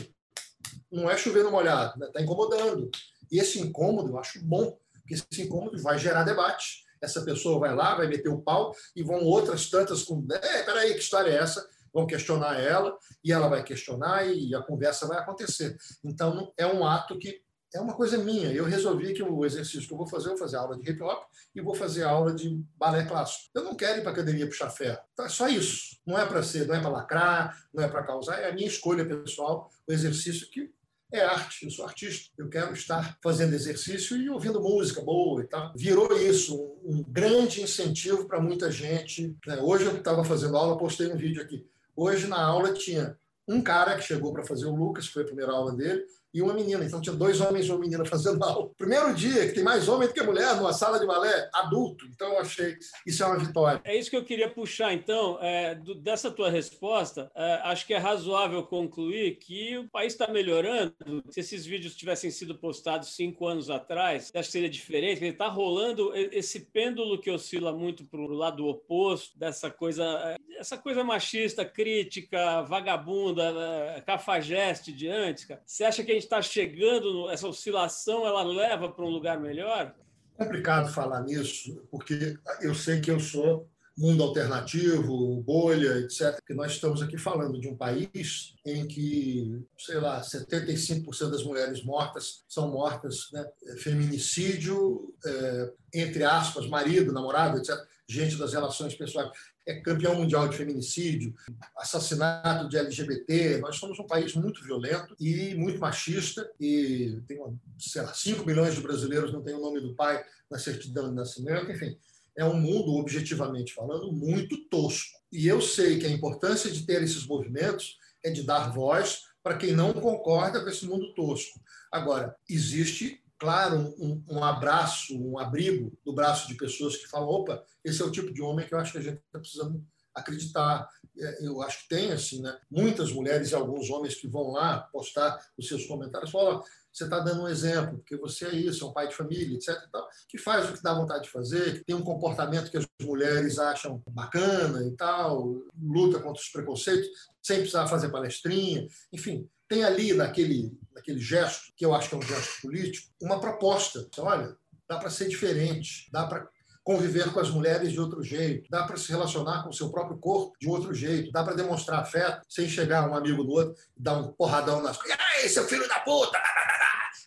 Não é chovendo molhado, está né? Tá incomodando. E esse incômodo eu acho bom, porque esse incômodo vai gerar debate. Essa pessoa vai lá, vai meter o pau e vão outras tantas com. É, peraí, que história é essa? Vão questionar ela e ela vai questionar e a conversa vai acontecer. Então, é um ato que é uma coisa minha. Eu resolvi que o exercício que eu vou fazer, eu vou fazer aula de hip hop e vou fazer aula de balé clássico. Eu não quero ir para academia puxar ferro. Então, é só isso. Não é para ser, não é para lacrar, não é para causar. É a minha escolha pessoal, o exercício que é arte. Eu sou artista. Eu quero estar fazendo exercício e ouvindo música boa e tal. Virou isso um, um grande incentivo para muita gente. Né? Hoje eu estava fazendo aula, postei um vídeo aqui. Hoje na aula tinha um cara que chegou para fazer o Lucas, foi a primeira aula dele, e uma menina. Então tinha dois homens e uma menina fazendo aula. Primeiro dia que tem mais homem do que mulher numa sala de balé adulto. Então eu achei isso é uma vitória. É isso que eu queria puxar. Então, é, do, dessa tua resposta, é, acho que é razoável concluir que o país está melhorando. Se esses vídeos tivessem sido postados cinco anos atrás, acho que seria diferente. Está rolando esse pêndulo que oscila muito para o lado oposto dessa coisa, é, essa coisa machista, crítica, vagabunda, é, cafajeste de antes. Cara. Você acha que a gente está chegando, essa oscilação ela leva para um lugar melhor? complicado falar nisso, porque eu sei que eu sou mundo alternativo, bolha, etc. Porque nós estamos aqui falando de um país em que, sei lá, 75% das mulheres mortas são mortas, né? feminicídio, é, entre aspas, marido, namorado, etc. Gente das relações pessoais é campeão mundial de feminicídio, assassinato de LGBT. Nós somos um país muito violento e muito machista e tem, sei lá, 5 milhões de brasileiros não têm o nome do pai na certidão de nascimento. Enfim, é um mundo, objetivamente falando, muito tosco. E eu sei que a importância de ter esses movimentos é de dar voz para quem não concorda com esse mundo tosco. Agora, existe claro, um, um, abraço, um abrigo do braço de pessoas que falam: opa, esse é o tipo de homem que eu acho que a gente está precisando acreditar. É, eu acho que tem, assim, né? muitas mulheres e alguns homens que vão lá postar os seus comentários falam: você está dando um exemplo, porque você é isso, é um pai de família, etc. Tal, que faz o que dá vontade de fazer, que tem um comportamento que as mulheres acham bacana e tal, luta contra os preconceitos, sem precisar fazer palestrinha, enfim tem ali naquele, naquele gesto, que eu acho que é um gesto político, uma proposta. Olha, dá para ser diferente, dá para conviver com as mulheres de outro jeito, dá para se relacionar com o seu próprio corpo de outro jeito, dá para demonstrar afeto sem chegar um amigo do outro e dar um porradão nas costas. E aí, seu filho da puta!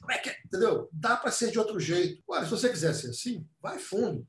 Como é que é? Entendeu? Dá para ser de outro jeito. Olha, se você quiser ser assim, vai fundo.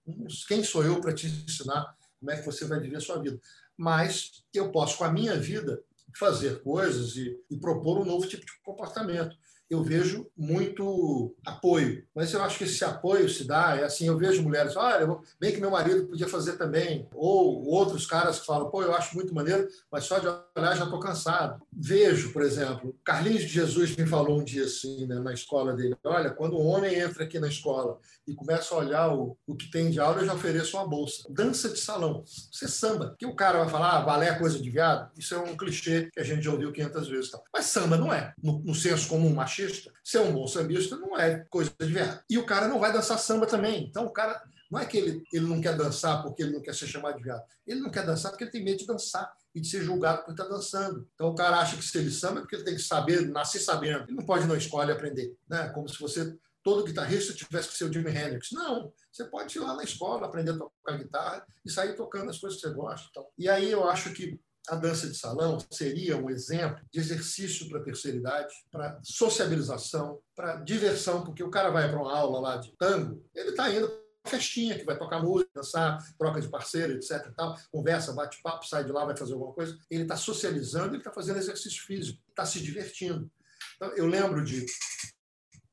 Quem sou eu para te ensinar como é que você vai viver a sua vida? Mas eu posso, com a minha vida, fazer coisas e, e propor um novo tipo de comportamento eu vejo muito apoio. Mas eu acho que esse apoio se dá, é assim, eu vejo mulheres, olha, bem que meu marido podia fazer também. Ou outros caras que falam, pô, eu acho muito maneiro, mas só de olhar já estou cansado. Vejo, por exemplo, Carlinhos de Jesus me falou um dia assim, né, na escola dele, olha, quando um homem entra aqui na escola e começa a olhar o, o que tem de aula, eu já ofereço uma bolsa. Dança de salão, você samba. Que o cara vai falar, ah, balé é coisa de viado? Isso é um clichê que a gente já ouviu 500 vezes. Mas samba não é. No, no senso comum machista, sambista. Ser um bom sambista não é coisa de viado. E o cara não vai dançar samba também. Então o cara não é que ele, ele não quer dançar porque ele não quer ser chamado de viado. Ele não quer dançar porque ele tem medo de dançar e de ser julgado por estar dançando. Então o cara acha que se ele samba é porque ele tem que saber, nascer sabendo. Ele não pode na escola e aprender. Né? Como se você, todo guitarrista, tivesse que ser o Jimi Hendrix. Não, você pode ir lá na escola, aprender a tocar guitarra e sair tocando as coisas que você gosta. Então. E aí eu acho que a dança de salão seria um exemplo de exercício para a terceira idade, para sociabilização, para diversão, porque o cara vai para uma aula lá de tango, ele está indo para festinha, que vai tocar música, dançar, troca de parceiro, etc. Tal, conversa, bate papo, sai de lá, vai fazer alguma coisa. Ele está socializando, ele está fazendo exercício físico, está se divertindo. Então, eu lembro de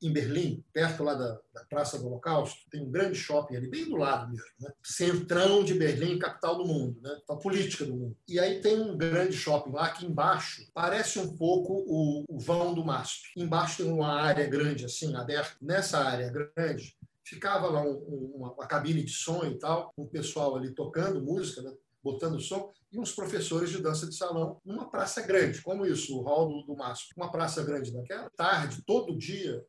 em Berlim, perto lá da, da, Praça do Holocausto, tem um grande shopping ali, bem do lado mesmo, né? centrão de Berlim, capital do mundo, né? a política do mundo. E aí tem um grande shopping lá que embaixo parece um pouco o, o vão do MASP. Embaixo tem uma área grande, assim, aberta. Nessa área grande, ficava lá um, um, uma, uma, cabine de som e tal, um pessoal ali tocando música, né? Botando som, e uns professores de dança de salão numa praça grande, como isso, o hall do, do. Uma praça grande daquela, tarde, todo dia,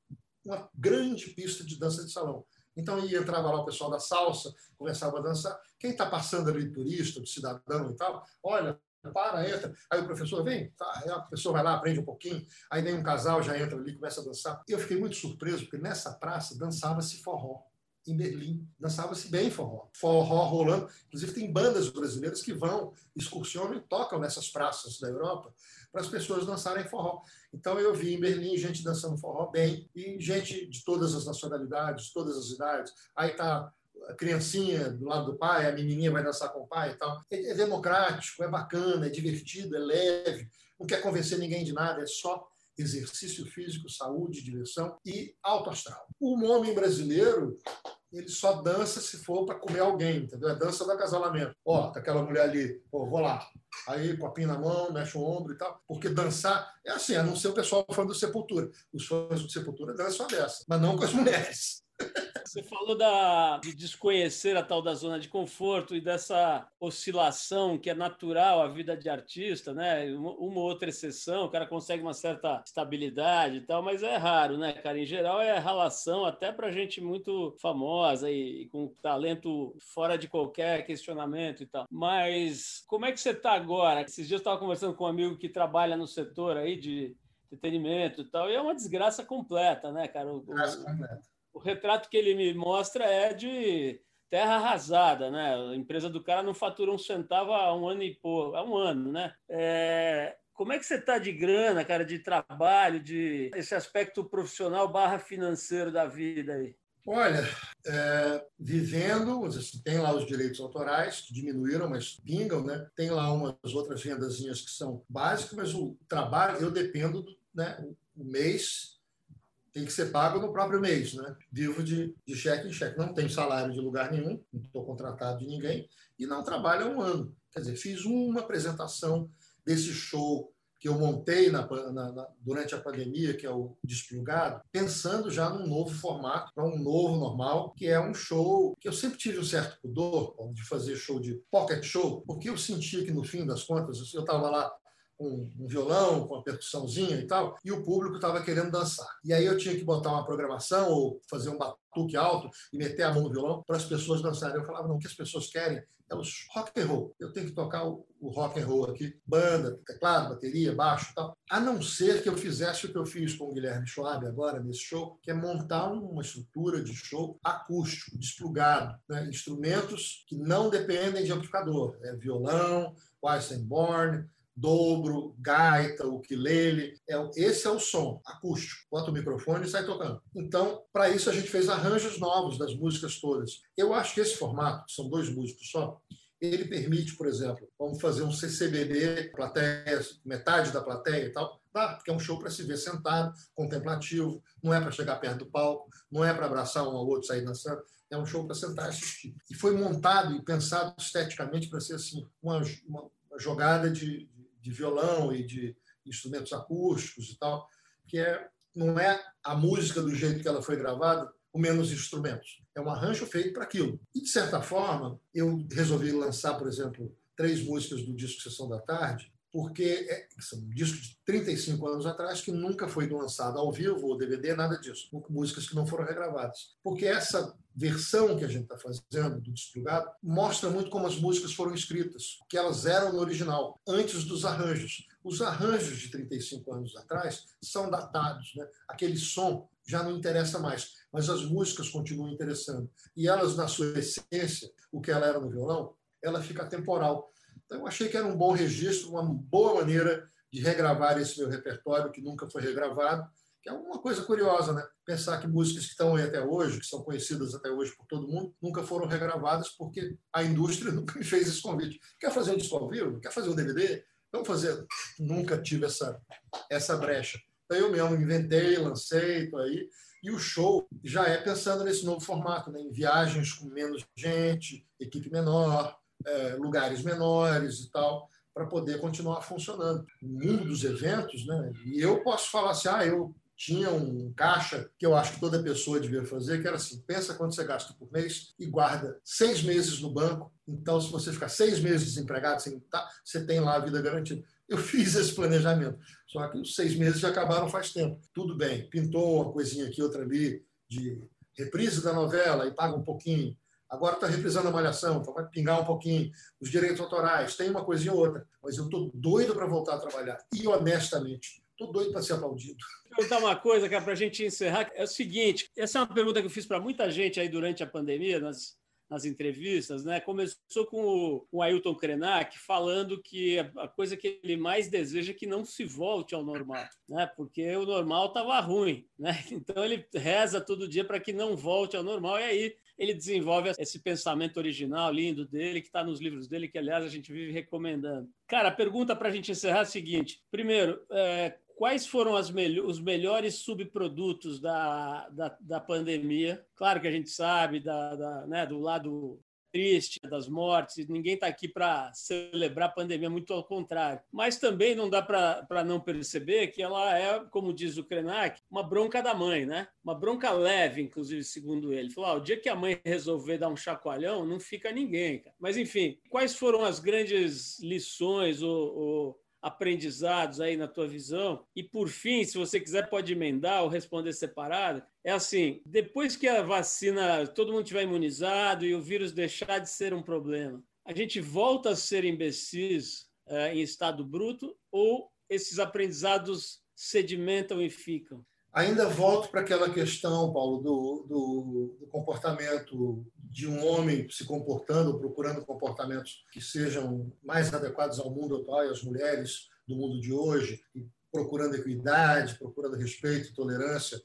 uma grande pista de dança de salão. Então ia entrava lá o pessoal da salsa, começava a dançar. Quem está passando ali, turista, cidadão e tal, olha, para, entra. Aí o professor vem, tá, aí a pessoa vai lá, aprende um pouquinho, aí vem um casal, já entra ali, começa a dançar. Eu fiquei muito surpreso, porque nessa praça dançava-se forró em Berlim. Dançava-se bem forró. Forró rolando. Inclusive, tem bandas brasileiras que vão, excursionam e tocam nessas praças da Europa para as pessoas dançarem forró. Então, eu vi em Berlim gente dançando forró bem e gente de todas as nacionalidades, todas as idades. Aí está a criancinha do lado do pai, a menininha vai dançar com o pai e tal. É, é democrático, é bacana, é divertido, é leve, não quer convencer ninguém de nada, é só exercício físico, saúde, diversão e alto astral. O homem brasileiro ele só dança se for para comer alguém, entendeu? É dança do acasalamento. Ó, tá aquela mulher ali, pô, vou lá. Aí, copinho na mão, mexe o ombro e tal. Porque dançar é assim, a não ser o pessoal fã do Sepultura. Os fãs do Sepultura dançam a dessa, mas não com as mulheres. Você falou da, de desconhecer a tal da zona de conforto e dessa oscilação que é natural à vida de artista, né? Uma, uma outra exceção, o cara consegue uma certa estabilidade e tal, mas é raro, né, cara? Em geral é relação até para gente muito famosa e, e, com talento fora de qualquer questionamento e tal. Mas como é que você está agora? Esses dias eu estava conversando com um amigo que trabalha no setor aí de entretenimento e tal, e é uma desgraça completa, né, cara? O, desgraça completa o retrato que ele me mostra é de terra arrasada, né? A empresa do cara não fatura um centavo há um ano e pouco, há um ano, né? É... Como é que você está de grana, cara, de trabalho, de esse aspecto profissional barra financeiro da vida aí? Olha, é, vivendo, assim, tem lá os direitos autorais, que diminuíram, mas pingam, né? Tem lá umas outras rendazinhas que são básicas, mas o trabalho, eu dependo, do, né? O mês tem que ser pago no próprio mês, né? Vivo de, de cheque em cheque. Não tenho salário de lugar nenhum, não estou contratado de ninguém e não trabalho há um ano. Quer dizer, fiz uma apresentação desse show que eu montei na, na, na, durante a pandemia, que é o Desplugado, pensando já num novo formato, para um novo normal, que é um show que eu sempre tive um certo pudor de fazer show de pocket show, porque eu sentia que, no fim das contas, eu estava lá um, um violão, com uma percussãozinha e tal, e o público estava querendo dançar. E aí eu tinha que botar uma programação ou fazer um batuque alto e meter a mão no violão para as pessoas dançarem. Eu falava, não, o que as pessoas querem é os rock and roll. Eu tenho que tocar o, o rock and roll aqui, banda, teclado, bateria, baixo, tal. A não ser que eu fizesse o que eu fiz com o Guilherme Schwab agora nesse show, que é montar uma estrutura de show acústico, desplugado, né? instrumentos que não dependem de amplificador, é violão, Weissenborn, dobro, gaita, ukulele. É, esse é o som acústico. Bota o microfone e sai tocando. Então, para isso, a gente fez arranjos novos das músicas todas. Eu acho que esse formato, são dois músicos só, ele permite, por exemplo, vamos fazer um CCBB, plateia, metade da plateia e tal, Tá, porque é um show para se ver sentado, contemplativo, não é para chegar perto do palco, não é para abraçar um ao outro, sair dançando, é um show para sentar e assistir. E foi montado e pensado esteticamente para ser assim, uma, uma jogada de, de violão e de instrumentos acústicos e tal, que é, não é a música do jeito que ela foi gravada, com menos instrumentos. É um arranjo feito para aquilo. E, de certa forma, eu resolvi lançar, por exemplo, três músicas do disco Sessão da Tarde, porque é, são um disco de 35 anos atrás que nunca foi lançado ao vivo ou DVD, nada disso. Músicas que não foram regravadas. Porque essa versão que a gente está fazendo do Desplugado mostra muito como as músicas foram escritas, que elas eram no original, antes dos arranjos. Os arranjos de 35 anos atrás são datados, né? aquele som já não interessa mais, mas as músicas continuam interessando. E elas, na sua essência, o que ela era no violão, ela fica temporal. Então, achei que era um bom registro, uma boa maneira de regravar esse meu repertório, que nunca foi regravado, que é uma coisa curiosa, né? Pensar que músicas que estão aí até hoje, que são conhecidas até hoje por todo mundo, nunca foram regravadas porque a indústria nunca me fez esse convite. Quer fazer um disco ao vivo? Quer fazer um DVD? Vamos fazer. Nunca tive essa, essa brecha. Então eu mesmo inventei, lancei, estou aí. E o show já é pensando nesse novo formato, né? em viagens com menos gente, equipe menor, é, lugares menores e tal, para poder continuar funcionando. O mundo dos eventos, né? e eu posso falar assim, ah, eu tinha um caixa que eu acho que toda pessoa devia fazer, que era assim: pensa quanto você gasta por mês e guarda seis meses no banco. Então, se você ficar seis meses desempregado, sem tá, você tem lá a vida garantida. Eu fiz esse planejamento, só que os seis meses já acabaram faz tempo. Tudo bem, pintou uma coisinha aqui, outra ali, de reprise da novela e paga um pouquinho. Agora está reprisando a malhação, então vai pingar um pouquinho. Os direitos autorais, tem uma coisinha ou outra. Mas eu estou doido para voltar a trabalhar. E, honestamente, Estou doido para ser aplaudido. Vou perguntar uma coisa, cara, para a gente encerrar. É o seguinte: essa é uma pergunta que eu fiz para muita gente aí durante a pandemia, nas, nas entrevistas, né? Começou com o, o Ailton Krenak falando que a coisa que ele mais deseja é que não se volte ao normal, né? Porque o normal estava ruim, né? Então ele reza todo dia para que não volte ao normal e aí ele desenvolve esse pensamento original lindo dele que está nos livros dele, que aliás a gente vive recomendando. Cara, a pergunta para a gente encerrar é a seguinte: primeiro, é, quais foram os melhores subprodutos da, da, da, pandemia. Claro que a gente sabe da, da né, do lado triste das mortes, ninguém está aqui para celebrar a pandemia, muito ao contrário. Mas também não dá para não perceber que ela é, como diz o Krenak, uma bronca da mãe, né? Uma bronca leve, inclusive, segundo ele. Falou: ah, o dia que a mãe resolver dar um chacoalhão, não fica ninguém. Cara. Mas, enfim, quais foram as grandes lições ou, ou aprendizados aí na tua visão? E por fim, se você quiser pode emendar ou responder separado, é assim, depois que a vacina, todo mundo tiver imunizado e o vírus deixar de ser um problema, a gente volta a ser imbecis é, em estado bruto ou esses aprendizados sedimentam e ficam? Ainda volto para aquela questão, Paulo, do, do, do, comportamento de um homem se comportando, procurando comportamentos que sejam mais adequados ao mundo atual e às mulheres do mundo de hoje, procurando equidade, procurando respeito, tolerância,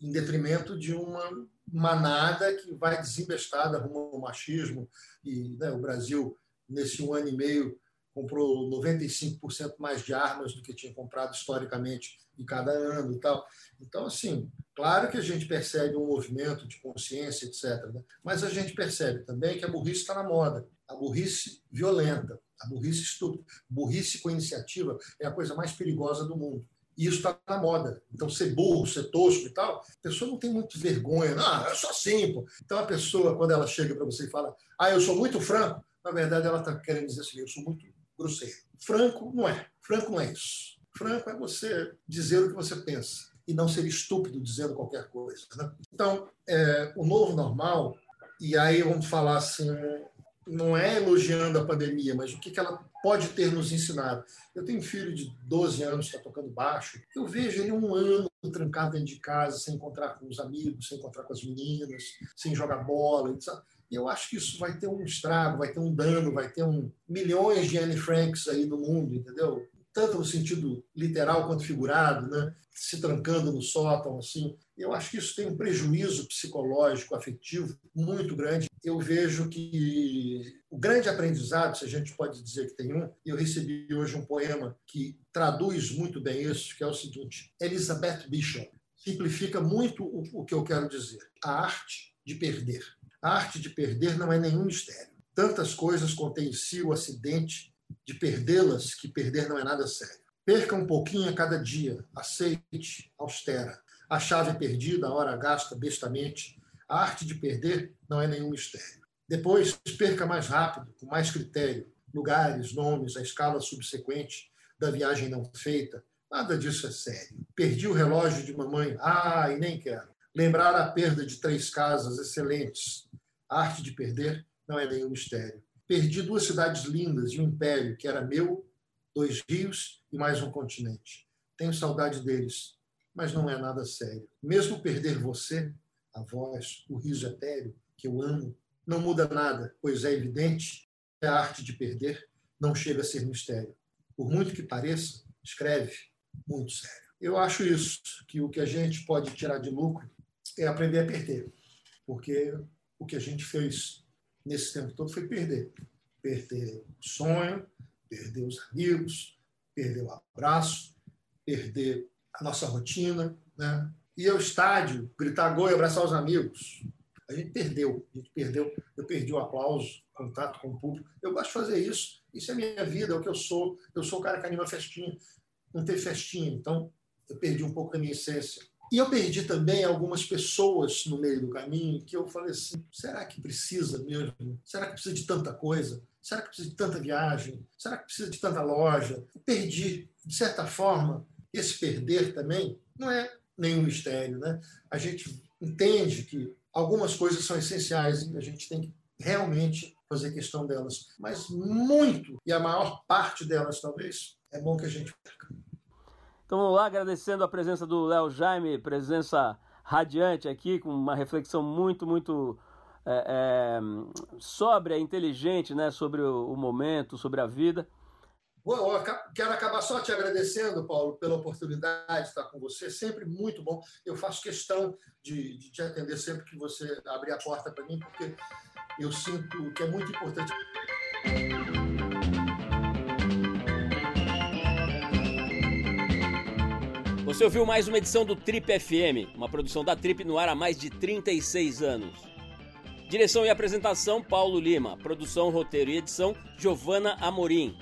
em detrimento de uma manada que vai desembestada rumo ao machismo. E né, o Brasil, nesse um ano e meio, comprou 95% mais de armas do que tinha comprado historicamente em cada ano e tal. Então, assim, claro que a gente percebe um movimento de consciência, etc. Né? Mas a gente percebe também que a burrice está na moda. A burrice violenta, a burrice estúpida. Burrice com iniciativa é a coisa mais perigosa do mundo. E isso está na moda. Então, ser burro, ser tosco e tal, a pessoa não tem muito vergonha. Ah, eu sou assim, pô. Então, a pessoa, quando ela chega para você e fala, ah, eu sou muito franco, na verdade, ela está querendo dizer assim, eu sou muito grosseiro. Franco não é. Franco não é isso. Franco é você dizer o que você pensa e não ser estúpido dizendo qualquer coisa. Né? Então, é, o novo normal, e aí vamos falar assim, não é elogiando a pandemia, mas o que, que ela pode ter nos ensinado. Eu tenho um filho de 12 anos que está tocando baixo. Eu vejo ele um ano trancado dentro de casa, sem encontrar com os amigos, sem encontrar com as meninas, sem jogar bola. Etc. Eu acho que isso vai ter um estrago, vai ter um dano, vai ter um milhões de Anne Franks aí no mundo, entendeu? Tanto no sentido literal quanto figurado, né? Se trancando no sótão, assim. Eu acho que isso tem um prejuízo psicológico, afetivo muito grande. Eu vejo que o grande aprendizado, se a gente pode dizer que tem um, eu recebi hoje um poema que traduz muito bem isso, que é o seguinte: Elizabeth Bishop simplifica muito o que eu quero dizer. A arte de perder. A arte de perder não é nenhum mistério. Tantas coisas contém em si o acidente de perdê-las que perder não é nada sério. Perca um pouquinho a cada dia, aceite, austera. A chave perdida, a hora gasta bestamente. A arte de perder não é nenhum mistério. Depois, perca mais rápido, com mais critério, lugares, nomes, a escala subsequente da viagem não feita. Nada disso é sério. Perdi o relógio de mamãe. Ah, e nem quero. Lembrar a perda de três casas excelentes. A arte de perder não é nenhum mistério. Perdi duas cidades lindas e um império que era meu, dois rios e mais um continente. Tenho saudade deles, mas não é nada sério. Mesmo perder você, a voz, o riso etéreo que eu amo, não muda nada, pois é evidente que a arte de perder não chega a ser mistério. Por muito que pareça, escreve muito sério. Eu acho isso, que o que a gente pode tirar de lucro é aprender a perder. Porque o que a gente fez nesse tempo todo foi perder. Perder o sonho, perder os amigos, perder o abraço, perder a nossa rotina, né? ir ao estádio, gritar gol e abraçar os amigos. A gente perdeu, a gente perdeu. Eu perdi o aplauso, contato com o público. Eu gosto de fazer isso. Isso é minha vida, é o que eu sou. Eu sou o cara que anima festinha. Não teve festinha, então eu perdi um pouco da minha essência. E eu perdi também algumas pessoas no meio do caminho que eu falei assim: será que precisa mesmo? Será que precisa de tanta coisa? Será que precisa de tanta viagem? Será que precisa de tanta loja? Eu perdi, de certa forma, esse perder também não é nenhum mistério, né? A gente entende que algumas coisas são essenciais e a gente tem que realmente fazer questão delas, mas muito e a maior parte delas talvez é bom que a gente perca. Então vamos lá, agradecendo a presença do Léo Jaime, presença radiante aqui, com uma reflexão muito, muito é, é, sóbria, inteligente né, sobre o, o momento, sobre a vida. Bom, quero acabar só te agradecendo, Paulo, pela oportunidade de estar com você. Sempre muito bom. Eu faço questão de, de te atender sempre que você abrir a porta para mim, porque eu sinto que é muito importante. Você ouviu mais uma edição do Trip FM, uma produção da Trip no ar há mais de 36 anos. Direção e apresentação Paulo Lima, produção, roteiro e edição Giovana Amorim.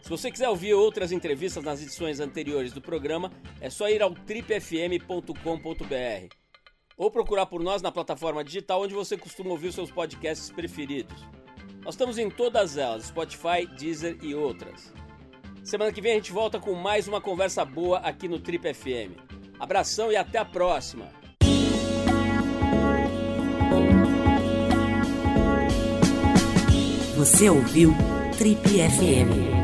Se você quiser ouvir outras entrevistas nas edições anteriores do programa, é só ir ao tripfm.com.br ou procurar por nós na plataforma digital onde você costuma ouvir seus podcasts preferidos. Nós estamos em todas elas, Spotify, Deezer e outras. Semana que vem a gente volta com mais uma conversa boa aqui no Trip FM. Abração e até a próxima! Você ouviu Trip FM.